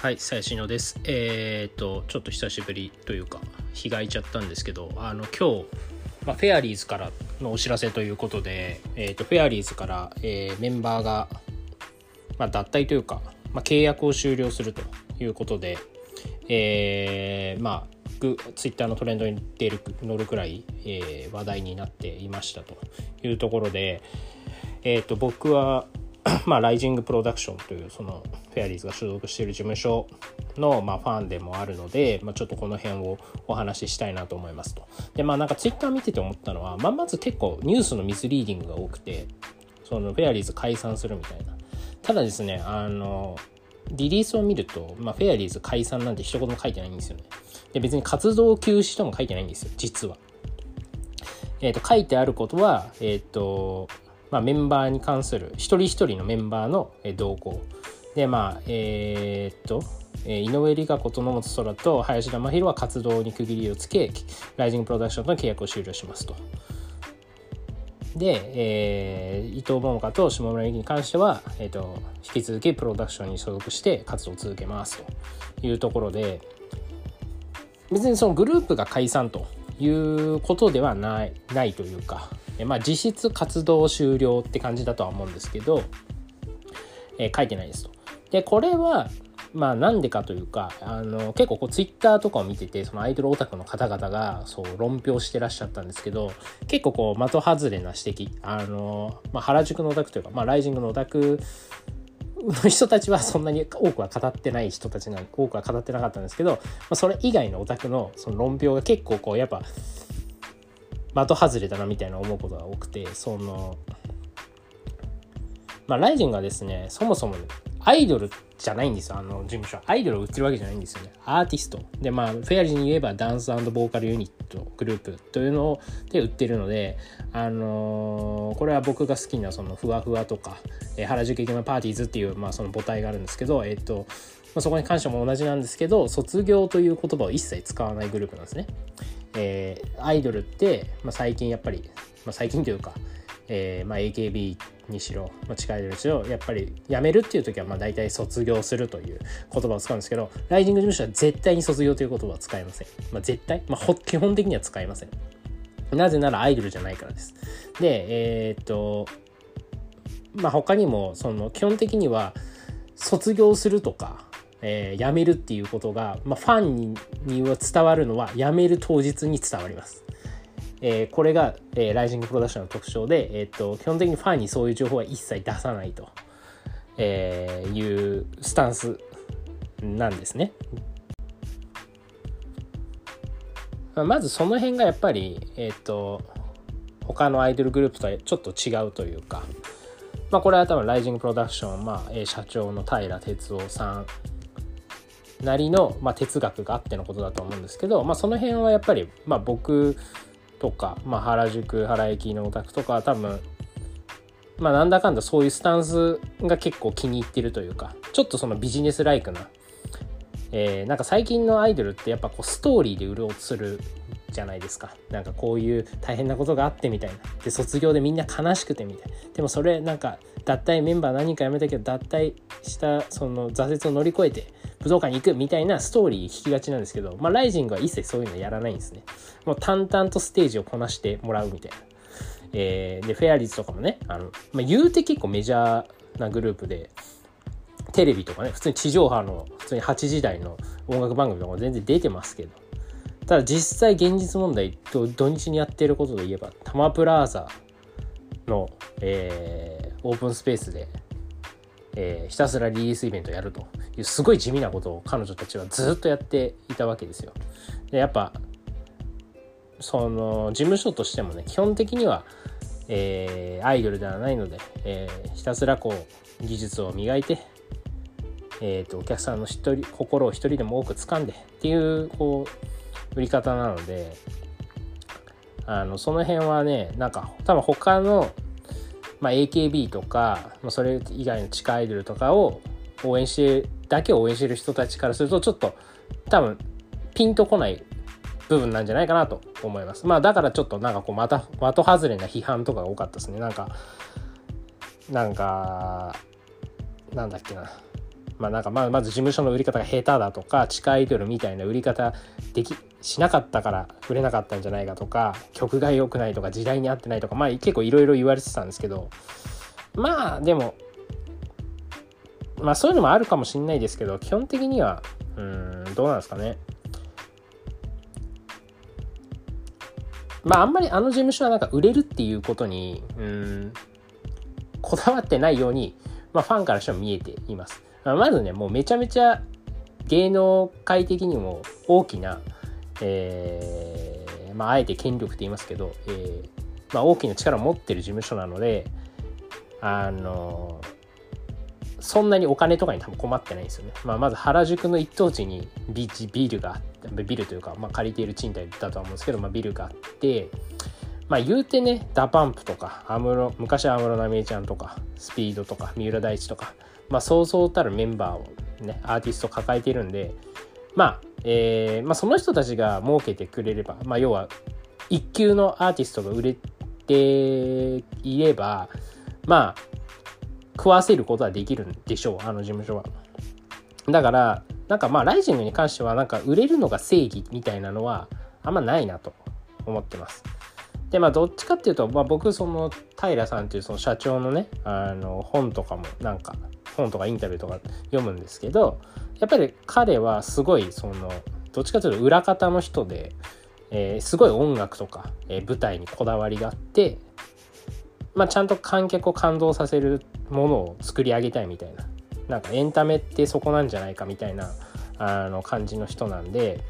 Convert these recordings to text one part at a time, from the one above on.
はい、最新のです。えっ、と、ちょっと久しぶりというか、日が空いちゃったんですけど、あの、今日、まあ、フェアリーズからのお知らせということで、えっ、と、フェアリーズから、えー、メンバーが、まあ、脱退というか、まあ、契約を終了するということで、えー、まあ、ツイッターのトレンドに出る乗るくらい、えー、話題になっていましたというところで、えっ、と、僕は、まあ、ライジングプロダクションというそのフェアリーズが所属している事務所の、まあ、ファンでもあるので、まあ、ちょっとこの辺をお話ししたいなと思いますと。でまあなんかツイッター見てて思ったのは、まあ、まず結構ニュースのミスリーディングが多くてそのフェアリーズ解散するみたいな。ただですねあのリリースを見ると、まあ、フェアリーズ解散なんて一言も書いてないんですよね。で別に活動休止とも書いてないんですよ実は。えっ、ー、と書いてあることはえっ、ー、とまあ、メンバーに関する一人一人のメンバーの動向でまあえー、っと井上理香子と野本空と林田真宏は活動に区切りをつけライジングプロダクションとの契約を終了しますと。で、えー、伊藤桃香と下村由紀に関しては、えーと、引き続きプロダクションに所属して活動を続けますというところで別にそのグループが解散ということではないないというかまあ、実質活動終了って感じだとは思うんですけど、え、書いてないですと。で、これは、まあなんでかというか、あの、結構こうツイッターとかを見てて、そのアイドルオタクの方々がそう論評してらっしゃったんですけど、結構こう的外れな指摘、あの、まあ原宿のオタクというか、まあライジングのオタクの人たちは そんなに多くは語ってない人たちが多くは語ってなかったんですけど、まあ、それ以外のオタクのその論評が結構こうやっぱ的外れだなみたいな思うことが多くてそのまあライジンがですねそもそもアイドルじゃないんですよ。あの事務所アイドルを売ってるわけじゃないんですよね。アーティスト。でまあフェアリーに言えばダンスボーカルユニットグループというので売ってるのであのー、これは僕が好きなそのふわふわとか、えー、原宿駅のパーティーズっていう、まあ、その母体があるんですけどえっ、ー、とまあ、そこに関しても同じなんですけど卒業という言葉を一切使わないグループなんですね。えー、アイドルって、まあ、最近やっぱり、まあ、最近というか、えーまあ、AKB にしろ、まあ、地下アイドルにしろやっぱり辞めるっていう時はまあ大体卒業するという言葉を使うんですけどライジング事務所は絶対に卒業という言葉は使いません、まあ、絶対、まあ、基本的には使いません。なぜならアイドルじゃないからです。でえー、っとまあ他にもその基本的には卒業するとかえー、辞めるっていうことが、まあ、ファンにには伝わるのは辞める当日に伝わります。えー、これが、えー、ライジングプロダクションの特徴で、えー、っと基本的にファンにそういう情報は一切出さないと、えー、いうスタンスなんですね。まずその辺がやっぱり、えっと他のアイドルグループとはちょっと違うというか、まあ、これは多分ライジングプロダクション、まあ、社長の平哲夫さんなりの、まあ、哲学があってのことだと思うんですけど、まあ、その辺はやっぱり、まあ、僕とか、まあ、原宿原駅のお宅とかは多分まあなんだかんだそういうスタンスが結構気に入ってるというかちょっとそのビジネスライクな、えー、なんか最近のアイドルってやっぱこうストーリーで売ろうとするじゃないですかなんかこういう大変なことがあってみたいなで卒業でみんな悲しくてみたいなでもそれなんか脱退メンバー何人か辞めたけど脱退したその挫折を乗り越えて武道館に行くみたいなストーリー引きがちなんですけど、まあ、ライジングは一切そういうのやらないんですね。もう淡々とステージをこなしてもらうみたいな。えー、で、フェアリーズとかもね、あの、まあ、言うて結構メジャーなグループで、テレビとかね、普通に地上波の、普通に8時台の音楽番組とかも全然出てますけど、ただ実際現実問題、土日にやっていることで言えば、タマプラーザの、えー、オープンスペースで、えー、ひたすらリリースイベントやるというすごい地味なことを彼女たちはずっとやっていたわけですよ。でやっぱその事務所としてもね基本的には、えー、アイドルではないので、えー、ひたすらこう技術を磨いて、えーと、お客さんの一人心を一人でも多く掴んでっていうこう売り方なのであのその辺はねなんか多分他のまあ、AKB とか、まあ、それ以外の地下アイドルとかを応援してだけを応援してる人たちからするとちょっと多分ピンとこない部分なんじゃないかなと思います。まあだからちょっとなんかこうまた的外れな批判とかが多かったですね。なんかなんかなんだっけなまあなんかまず事務所の売り方が下手だとか地下アイドルみたいな売り方できしなかったから売れなかったんじゃないかとか曲が良くないとか時代に合ってないとかまあ結構いろいろ言われてたんですけどまあでもまあそういうのもあるかもしんないですけど基本的にはうんどうなんですかねまああんまりあの事務所はなんか売れるっていうことにうんこだわってないように、まあ、ファンからしても見えています。まずねもうめちゃめちゃ芸能界的にも大きな、えー、まあ、あえて権力って言いますけど、えー、まあ、大きな力を持ってる事務所なのであのそんなにお金とかに多分困ってないんですよね。まあ、まず原宿の一等地にビビルがあってビルというか、まあ、借りている賃貸だとは思うんですけど、まあ、ビルがあってまあ言うてね DA PUMP とか安室昔は安室奈美恵ちゃんとかスピードとか三浦大知とかまあそうそうたるメンバーをねアーティスト抱えているんでまあ、えー、まあその人たちが儲けてくれればまあ要は一級のアーティストが売れていればまあ食わせることはできるんでしょうあの事務所は。だからなんかまあライジングに関してはなんか売れるのが正義みたいなのはあんまないなと思ってます。でまあどっちかっていうと、まあ、僕その平さんっていうその社長のねあの本とかもなんか本とかインタビューとか読むんですけどやっぱり彼はすごいそのどっちかというと裏方の人で、えー、すごい音楽とか、えー、舞台にこだわりがあって、まあ、ちゃんと観客を感動させるものを作り上げたいみたいななんかエンタメってそこなんじゃないかみたいなあの感じの人なんで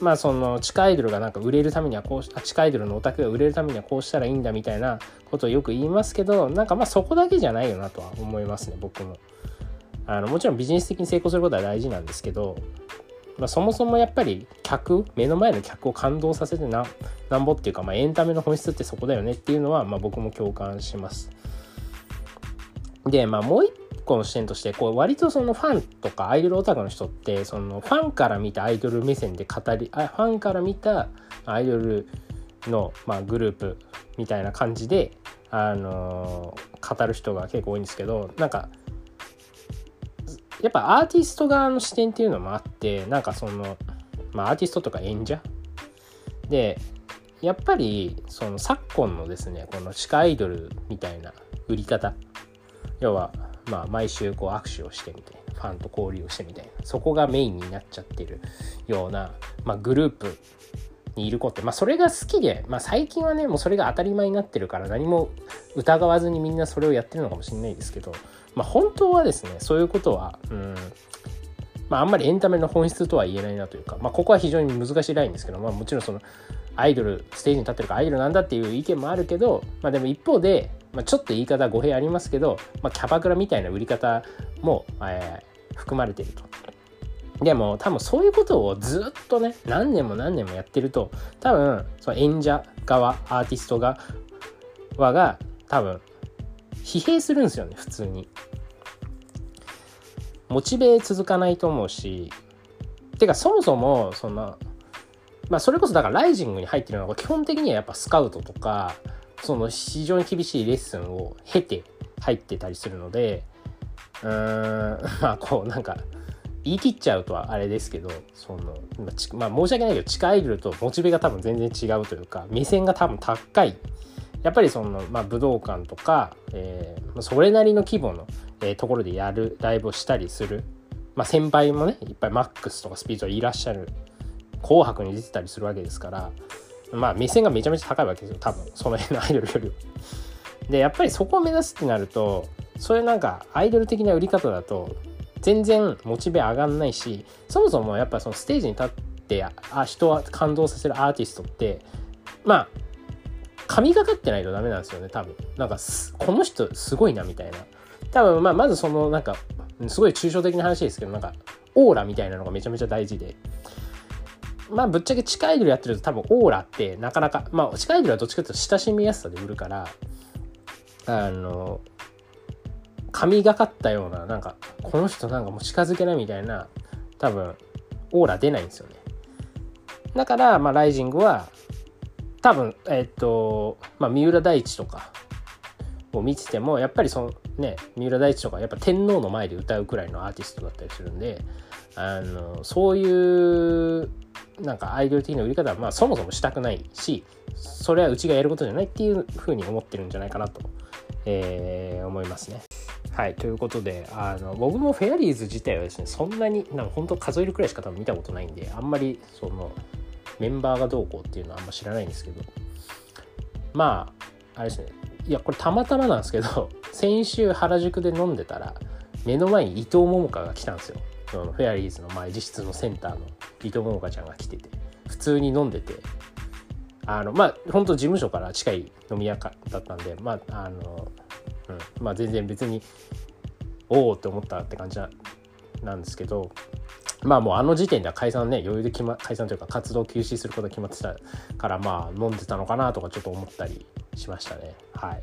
まあその地下アイドルがなんか売れるためにはこうし地下アイドルのオタクが売れるためにはこうしたらいいんだみたいなことをよく言いますけどなんかまあそこだけじゃないよなとは思いますね僕も。あのもちろんビジネス的に成功することは大事なんですけど、まあ、そもそもやっぱり客目の前の客を感動させてななんぼっていうか、まあ、エンタメの本質ってそこだよねっていうのは、まあ、僕も共感します。でまあもう一個の視点としてこう割とそのファンとかアイドルオタクの人ってそのファンから見たアイドル目線で語りあファンから見たアイドルの、まあ、グループみたいな感じで、あの、語る人が結構多いんですけどなんかやっぱアーティスト側の視点っていうのもあってなんかその、まあ、アーティストとか演者でやっぱりその昨今のですねこの地下アイドルみたいな売り方。要はまあ、毎週こう握手をしてみたいなファンと交流をしてみたいなそこがメインになっちゃってるような、まあ、グループにいる子って、まあ、それが好きで、まあ、最近はねもうそれが当たり前になってるから何も疑わずにみんなそれをやってるのかもしれないですけど、まあ、本当はですねそういうことはうんまあ、あんまりエンタメの本質とは言えないなというか、まあ、ここは非常に難しいラインですけど、まあ、もちろんそのアイドルステージに立ってるからアイドルなんだっていう意見もあるけど、まあ、でも一方でまあ、ちょっと言い方語弊ありますけど、まあ、キャバクラみたいな売り方も、えー、含まれていると。でも多分そういうことをずっとね何年も何年もやってると多分その演者側アーティスト側が多分疲弊するんですよね普通に。モチベ続かないと思うし。てかそもそもそのまあそれこそだからライジングに入ってるのが基本的にはやっぱスカウトとかその非常に厳しいレッスンを経て入ってたりするのでうーん まあこうなんか言い切っちゃうとはあれですけどその、まあ、申し訳ないけど地下アイドルとモチベが多分全然違うというか目線が多分高い。やっぱりその、まあ、武道館とか、えー、それなりの規模の、えー、ところでやるライブをしたりする、まあ、先輩もねいっぱいマックスとかスピードいらっしゃる。紅白に出てたりするわけですからまあ目線がめちゃめちゃ高いわけですよ。多分その辺のアイドルよりは でやっぱりそこを目指すってなるとそういうなんかアイドル的な売り方だと全然モチベ上がんないしそもそもやっぱそのステージに立ってあ人は感動させるアーティストってまあ神がかってないとダメなんですよね多分。なんかこの人すごいなみたいな。多分まあまずそのなんかすごい抽象的な話ですけどなんかオーラみたいなのがめちゃめちゃ大事で。まあぶっちゃけ地下アイドルやってると多分オーラってなかなかまあ地下アイドルはどっちかというと親しみやすさで売るからあの神がかったようななんかこの人なんかもう近づけないみたいな多分オーラ出ないんですよね。だからまあライジングは多分えっ、とまあ三浦大知とかを見ててもやっぱりそのね三浦大知とかやっぱ天皇の前で歌うくらいのアーティストだったりするんであのそういうなんかアイドル的な売り方はまあそもそもしたくないしそれはうちがやることじゃないっていうふうに思ってるんじゃないかなと、えー、思いますね。はいということであの僕もフェアリーズ自体はですねそんなになんか本当数えるくらいしか多分見たことないんであんまりそのメンバーがどうこうっていうのはあんま知らないんですけどまああれですねいやこれたまたまなんですけど先週原宿で飲んでたら目の前に伊藤桃香が来たんですよそのフェアリーズの前実質のセンターの伊藤桃香ちゃんが来てて普通に飲んでてあのまあ本当事務所から近い飲み屋だったんでまああの、うん、まあ全然別におおって思ったって感じなんですけどまあもうあの時点では解散ね余裕で決、ま、解散というか活動休止すること決まってたからまあ飲んでたのかなとかちょっと思ったりしましたねはい。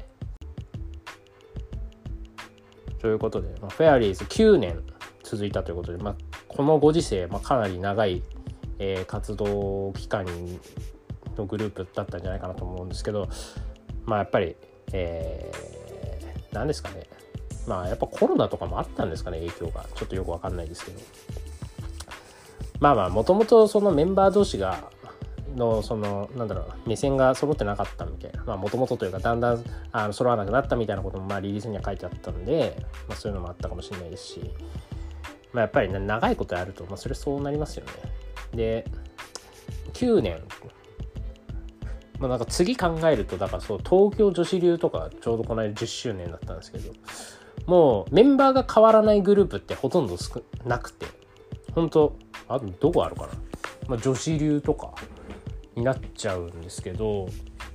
ということで、まあ、フェアリーズ9年続いたということで、まあ、このご時世、まあ、かなり長い、えー、活動期間のグループだったんじゃないかなと思うんですけどまあやっぱり、えー、何ですかね。まあやっぱコロナとかもあったんですかね影響が。ちょっとよくわかんないですけど。まあまあもともとそのメンバー同士がのそのなんだろう目線が揃ってなかったみたいな。まあもともとというかだんだんあの揃わなくなったみたいなこともまあリリースには書いてあったんで、まあ、そういうのもあったかもしれないですし、まあ、やっぱり、ね、長いことやると、まあ、それそうなりますよね。で9年。まあ、なんか次考えるとだからそう東京女子流とかちょうどこの間10周年だったんですけどもうメンバーが変わらないグループってほとんど少なくて本当あどこあるかな、まあ、女子流とかになっちゃうんですけど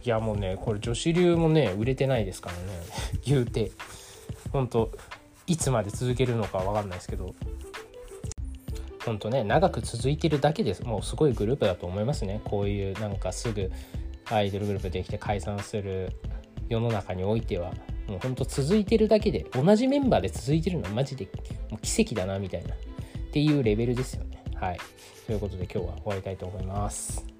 いやもうねこれ女子流もね売れてないですからね。言うて。本当いつまで続けるのか分かんないですけど本当ね長く続いてるだけですもうすごいグループだと思いますね。こういうなんかすぐアイドルグループできて解散する世の中においては。もうほんと続いてるだけで同じメンバーで続いてるのはマジで奇跡だなみたいな。っていうレベルですよね。はい。ということで今日は終わりたいと思います。